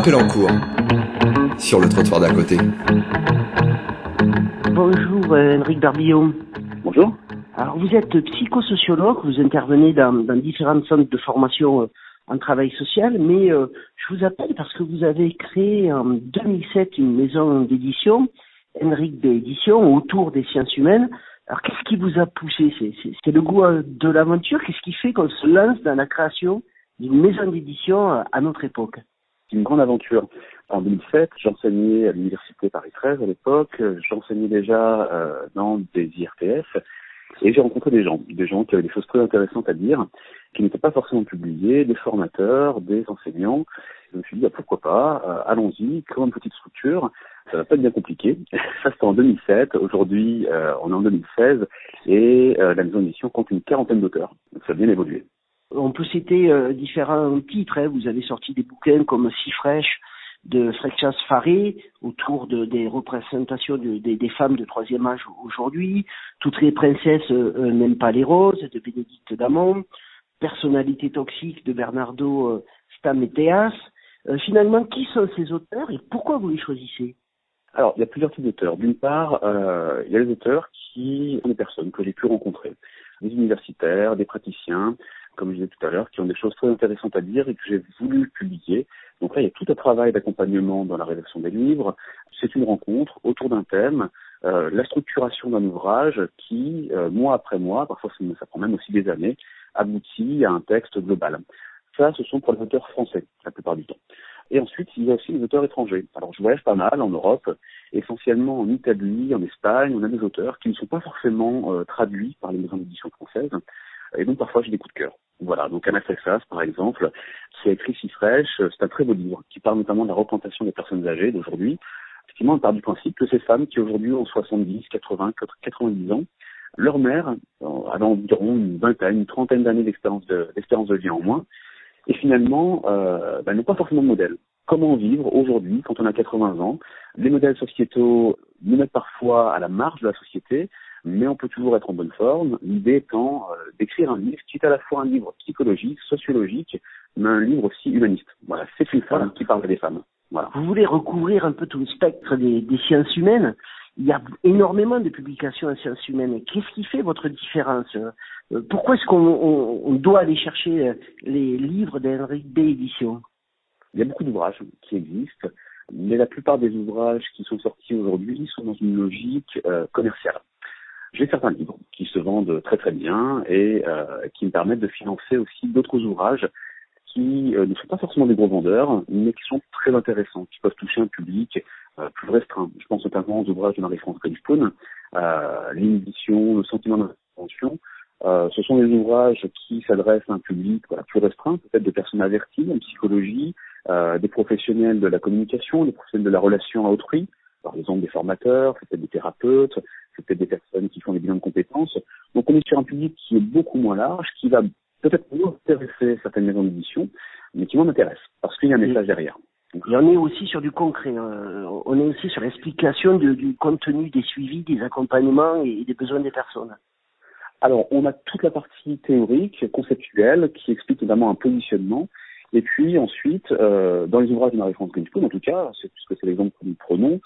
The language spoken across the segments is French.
appel en cours sur le trottoir d'à côté. Bonjour, euh, Henrik Barbillon. Bonjour. Alors, vous êtes psychosociologue, vous intervenez dans, dans différents centres de formation euh, en travail social, mais euh, je vous appelle parce que vous avez créé en 2007 une maison d'édition, Henrik d'édition, autour des sciences humaines. Alors, qu'est-ce qui vous a poussé? C'est le goût de l'aventure? Qu'est-ce qui fait qu'on se lance dans la création d'une maison d'édition à notre époque? C'est une grande aventure. En 2007, j'enseignais à l'université Paris 13 à l'époque. J'enseignais déjà euh, dans des IRTF et j'ai rencontré des gens, des gens qui avaient des choses très intéressantes à dire, qui n'étaient pas forcément publiées, des formateurs, des enseignants. Je me suis dit, bah, pourquoi pas, euh, allons-y, créons une petite structure. Ça va pas être bien compliqué. Ça, c'était en 2007. Aujourd'hui, euh, on est en 2016 et euh, la maison d'édition compte une quarantaine d'auteurs. Donc, ça a bien évolué. On peut citer différents titres. Hein. Vous avez sorti des bouquins comme Si fraîche, de Freccias Faré autour de, des représentations de, des, femmes de troisième âge aujourd'hui, Toutes les princesses euh, n'aiment pas les roses de Bénédicte Damon, Personnalité toxique de Bernardo euh, Stameteas. Euh, finalement, qui sont ces auteurs et pourquoi vous les choisissez? Alors, il y a plusieurs types d'auteurs. D'une part, euh, il y a les auteurs qui sont des personnes que j'ai pu rencontrer, des universitaires, des praticiens, comme je disais tout à l'heure, qui ont des choses très intéressantes à dire et que j'ai voulu publier. Donc là, il y a tout un travail d'accompagnement dans la rédaction des livres. C'est une rencontre autour d'un thème, euh, la structuration d'un ouvrage qui, euh, mois après mois, parfois ça prend même aussi des années, aboutit à un texte global. Ça, ce sont pour les auteurs français, la plupart du temps. Et ensuite, il y a aussi les auteurs étrangers. Alors, je voyage pas mal en Europe, essentiellement en Italie, en Espagne. On a des auteurs qui ne sont pas forcément euh, traduits par les maisons d'édition françaises. Et donc, parfois, j'ai des coups de cœur. Voilà, donc Anna Fessas, par exemple, qui a écrit Si fraîche, c'est un très beau livre, qui parle notamment de la représentation des personnes âgées d'aujourd'hui. Effectivement, on part du principe que ces femmes qui aujourd'hui ont 70, 80, 90 ans, leur mère avait environ une vingtaine, une trentaine d'années d'expérience de, de vie en moins, et finalement euh, bah, n'ont pas forcément de modèle. Comment vivre aujourd'hui quand on a 80 ans? Les modèles sociétaux nous mettent parfois à la marge de la société, mais on peut toujours être en bonne forme. L'idée étant euh, d'écrire un livre qui est à la fois un livre psychologique, sociologique, mais un livre aussi humaniste. Voilà, c'est une femme qui parle des femmes. Voilà. Vous voulez recouvrir un peu tout le spectre des, des sciences humaines? Il y a énormément de publications en sciences humaines. Qu'est-ce qui fait votre différence? Euh, Pourquoi est-ce qu'on on, on doit aller chercher euh, les livres d'Henrik B. Édition Il y a beaucoup d'ouvrages qui existent, mais la plupart des ouvrages qui sont sortis aujourd'hui sont dans une logique euh, commerciale. J'ai certains livres qui se vendent très très bien et euh, qui me permettent de financer aussi d'autres ouvrages qui euh, ne sont pas forcément des gros vendeurs, mais qui sont très intéressants, qui peuvent toucher un public euh, plus restreint. Je pense notamment aux ouvrages de Marie-France Califoun, euh, L'inhibition, le sentiment d'intervention. Euh, ce sont des ouvrages qui s'adressent à un public voilà, plus restreint, peut-être des personnes averties en psychologie, des professionnels de la communication, des professionnels de la relation à autrui, par exemple des formateurs, peut-être des thérapeutes, c'est peut-être des personnes qui font des bilans de compétences. Donc on est sur un public qui est beaucoup moins large, qui va peut-être moins intéresser certaines maisons d'édition, mais qui m'en intéresse, parce qu'il y a un message derrière. Donc, et on est aussi sur du concret, hein. on est aussi sur l'explication du contenu des suivis, des accompagnements et des besoins des personnes. Alors, on a toute la partie théorique, conceptuelle, qui explique notamment un positionnement, et puis ensuite, euh, dans les ouvrages de Marie-France Greenspoon, en tout cas, c'est puisque c'est l'exemple que nous prenons,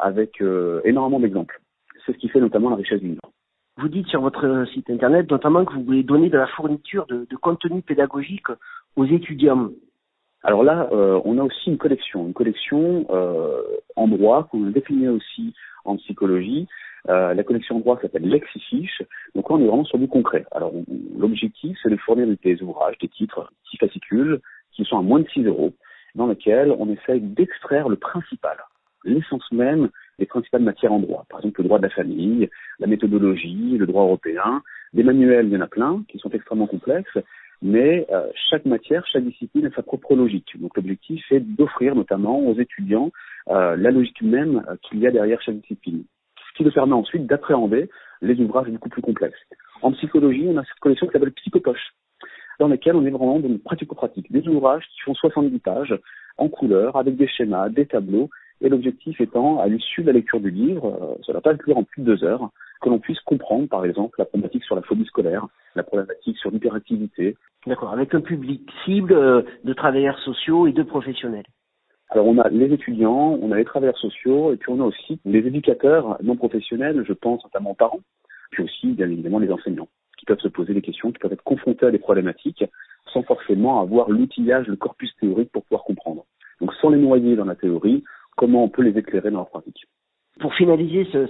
avec euh, énormément d'exemples. C'est ce qui fait notamment la richesse du livre. Vous dites sur votre site internet notamment que vous voulez donner de la fourniture de, de contenu pédagogique aux étudiants. Alors là, euh, on a aussi une collection, une collection euh, en droit qu'on a déclinée aussi en psychologie. Euh, la collection en droit s'appelle Lexifiche. Donc là, on est vraiment sur du concret. Alors l'objectif, c'est de fournir des ouvrages, des titres, six fascicules qui sont à moins de 6 euros, dans lesquels on essaye d'extraire le principal, l'essence même des principales matières en droit. Par exemple, le droit de la famille, la méthodologie, le droit européen. Des manuels, il y en a plein, qui sont extrêmement complexes, mais euh, chaque matière, chaque discipline a sa propre logique. Donc l'objectif est d'offrir notamment aux étudiants euh, la logique même euh, qu'il y a derrière chaque discipline. Ce qui nous permet ensuite d'appréhender les ouvrages beaucoup plus complexes. En psychologie, on a cette collection qui s'appelle Psychopoche, dans laquelle on est vraiment dans une pratico-pratique. Des ouvrages qui font 70 pages, en couleur, avec des schémas, des tableaux, et l'objectif étant, à l'issue de la lecture du livre, euh, ça ne va pas être lire en plus de deux heures, que l'on puisse comprendre, par exemple, la problématique sur la phobie scolaire, la problématique sur l'hyperactivité. D'accord, avec un public cible euh, de travailleurs sociaux et de professionnels. Alors on a les étudiants, on a les travailleurs sociaux, et puis on a aussi les éducateurs non professionnels, je pense notamment aux parents, puis aussi bien évidemment les enseignants, qui peuvent se poser des questions, qui peuvent être confrontés à des problématiques, sans forcément avoir l'outillage, le corpus théorique pour pouvoir comprendre. Donc sans les noyer dans la théorie, comment on peut les éclairer dans leur pratique pour finaliser ce,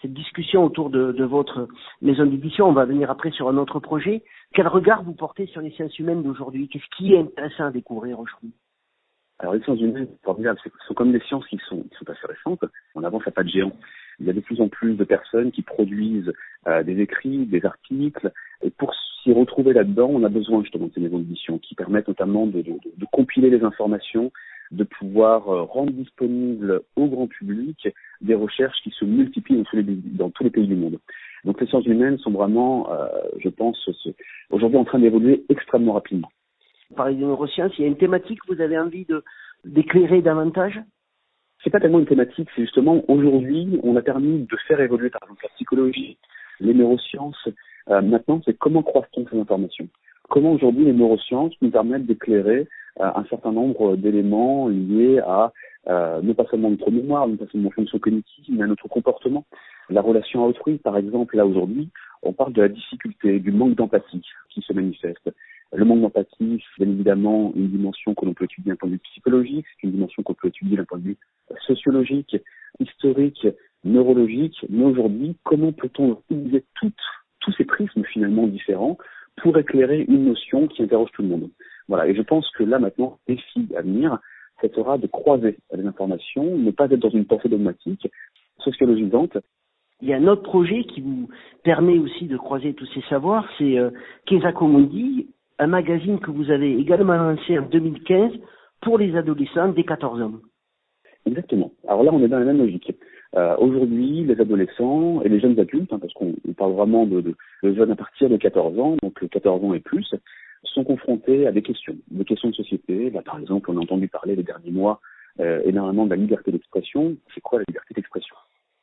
cette discussion autour de, de votre maison d'édition, on va venir après sur un autre projet. Quel regard vous portez sur les sciences humaines d'aujourd'hui? Qu'est-ce qui est intéressant à découvrir aujourd'hui? Alors les sciences humaines, ce sont comme des sciences qui sont, qui sont assez récentes. On avance à pas de géant. Il y a de plus en plus de personnes qui produisent euh, des écrits, des articles. Et pour s'y retrouver là-dedans, on a besoin justement de ces maisons d'édition qui permettent notamment de, de, de, compiler les informations, de pouvoir euh, rendre disponibles au grand public des recherches qui se multiplient dans tous les, dans tous les pays du monde. Donc les sciences humaines sont vraiment, euh, je pense, aujourd'hui en train d'évoluer extrêmement rapidement. Par les neurosciences, il y a une thématique que vous avez envie de d'éclairer davantage? C'est pas tellement une thématique, c'est justement aujourd'hui, on a permis de faire évoluer par exemple la psychologie, les neurosciences. Euh, maintenant, c'est comment croise-t-on ces informations? Comment aujourd'hui les neurosciences nous permettent d'éclairer un certain nombre d'éléments liés à euh, non pas seulement notre mémoire, non pas seulement notre fonction cognitive, mais à notre comportement. La relation à autrui, par exemple, là aujourd'hui, on parle de la difficulté, du manque d'empathie qui se manifeste. Le manque d'empathie, c'est bien évidemment une dimension que l'on peut étudier d'un point de vue psychologique, c'est une dimension qu'on peut étudier d'un point de vue sociologique, historique, neurologique, mais aujourd'hui, comment peut-on utiliser tous ces prismes finalement différents pour éclairer une notion qui interroge tout le monde? Voilà, et je pense que là maintenant, défi à venir, ça sera de croiser les informations, ne pas être dans une pensée dogmatique, sociologisante, il y a un autre projet qui vous permet aussi de croiser tous ces savoirs, c'est euh, Kesakomundi, un magazine que vous avez également lancé en 2015 pour les adolescents des 14 ans. Exactement. Alors là, on est dans la même logique. Euh, Aujourd'hui, les adolescents et les jeunes adultes, hein, parce qu'on parle vraiment de, de, jeunes à partir de 14 ans, donc 14 ans et plus, sont confrontés à des questions, des questions de société. Là, par exemple, on a entendu parler les derniers mois euh, énormément de la liberté d'expression. C'est quoi la liberté d'expression?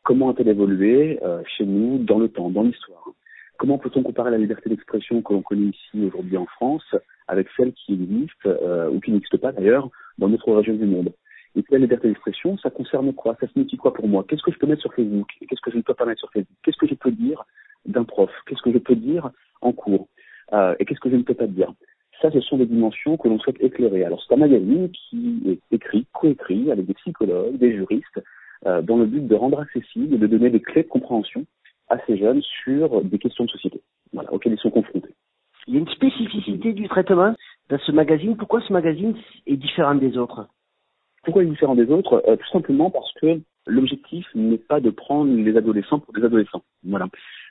Comment a-t-elle évolué euh, chez nous, dans le temps, dans l'histoire? Comment peut-on comparer la liberté d'expression que l'on connaît ici aujourd'hui en France avec celle qui existe, euh, ou qui n'existe pas d'ailleurs, dans notre région du monde? Et puis la liberté d'expression, ça concerne quoi? Ça signifie quoi pour moi? Qu'est-ce que je peux mettre sur Facebook? Qu'est-ce que je ne peux pas mettre sur Facebook? Qu'est-ce que je peux dire d'un prof? Qu'est-ce que je peux dire en cours? Euh, Et qu'est-ce que je ne peux pas dire? Ça, ce sont des dimensions que l'on souhaite éclairer. Alors, c'est un magazine qui est écrit, coécrit avec des psychologues, des juristes, euh, dans le but de rendre accessible et de donner des clés de compréhension à ces jeunes sur des questions de société voilà, auxquelles ils sont confrontés. Il y a une spécificité du traitement dans ce magazine. Pourquoi ce magazine est différent des autres? Pourquoi il est différent des autres? Euh, Tout simplement parce que l'objectif n'est pas de prendre les adolescents pour des adolescents. Voilà.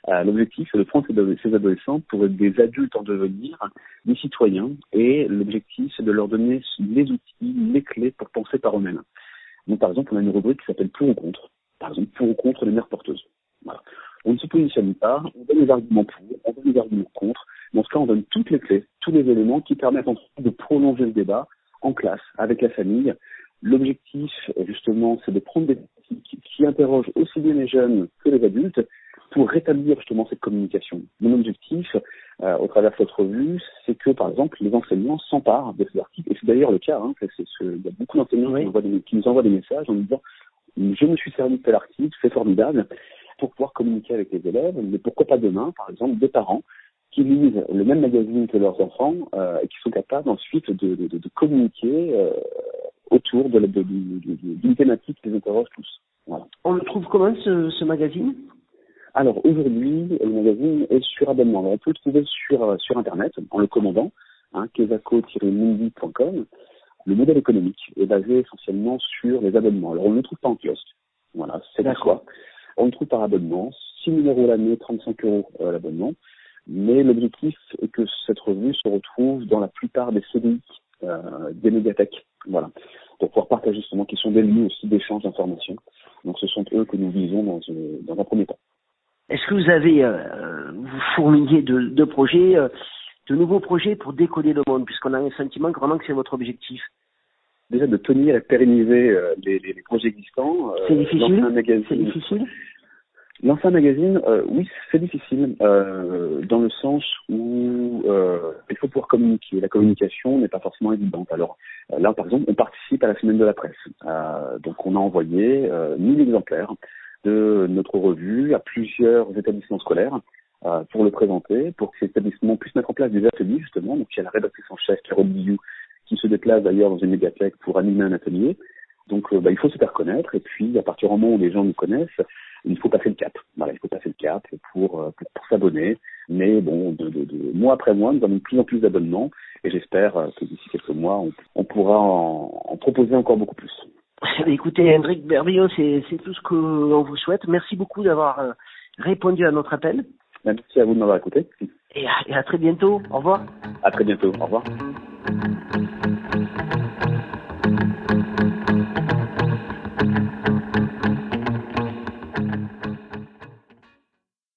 Euh, l'objectif, c'est de prendre ces adolescents pour être des adultes en devenir, des citoyens, et l'objectif, c'est de leur donner les outils, les clés pour penser par eux-mêmes. Donc, par exemple, on a une rubrique qui s'appelle pour ou contre. Par exemple, pour ou contre les mères porteuses. Voilà. On ne se positionne pas, on donne les arguments pour, on donne les arguments contre, en tout cas, on donne toutes les clés, tous les éléments qui permettent de prolonger le débat en classe, avec la famille. L'objectif, justement, c'est de prendre des qui interrogent aussi bien les jeunes que les adultes pour rétablir justement cette communication. Mon objectif, euh, au travers de cette revue, c'est que, par exemple, les enseignants s'emparent de ces articles, et c'est d'ailleurs le cas, hein, c'est ce, il y a beaucoup d'enseignants qui, qui, nous envoient des messages en nous disant je me suis servi de tel article, c'est formidable, pour pouvoir communiquer avec les élèves, mais pourquoi pas demain, par exemple, des parents qui lisent le même magazine que leurs enfants euh, et qui sont capables ensuite de, de, de communiquer euh, autour de, d'une thématique qui les interroge tous. Voilà. On le trouve comment ce, ce magazine? Alors aujourd'hui, le magazine est sur abonnement. on peut le trouver sur, euh, sur Internet en le commandant, hein, mundi.com. Le modèle économique est basé essentiellement sur les abonnements. Alors on ne le trouve pas en kiosque. Voilà, c'est d'accord. On le trouve par abonnement, 6 euros l'année, 35 euros euh, l'abonnement. Mais l'objectif est que cette revue se retrouve dans la plupart des CDI euh, des médiathèques. Voilà. Pour pouvoir partager justement, qui sont des lieux aussi d'échange d'informations. Donc ce sont eux que nous visons dans, dans un premier temps. Est-ce que vous avez, euh, vous fourmillez de, de projets, euh, de nouveaux projets pour décoder le monde, puisqu'on a un sentiment vraiment que c'est votre objectif Déjà de tenir et pérenniser euh, les, les, les, projets existants. c'est difficile. C'est difficile. Lancer un magazine, euh, oui, c'est difficile, euh, dans le sens où euh, il faut pouvoir communiquer. La communication n'est pas forcément évidente. Alors là, par exemple, on participe à la semaine de la presse. donc on a envoyé 1000 exemplaires de notre revue à plusieurs établissements scolaires pour le présenter, pour que ces établissements puissent mettre en place des ateliers, justement. Donc il y a la rédactrice en chef, Carole Billou, qui se déplace d'ailleurs dans une médiathèque pour animer un atelier. Donc bah, il faut se faire connaître, et puis à partir du moment où les gens nous connaissent, il faut passer le cap. Voilà, il faut passer le cap pour, euh, pour, pour s'abonner. Mais bon, de, de, de, mois après mois, nous avons de plus en plus d'abonnements et j'espère euh, que d'ici quelques mois, on, on pourra en, en, proposer encore beaucoup plus. Écoutez, Hendrik Berbio, c'est tout ce qu'on vous souhaite. Merci beaucoup d'avoir euh, répondu à notre appel. Merci à vous de m'avoir écouté. Et à, et à très bientôt. Au revoir. À très bientôt. Au revoir.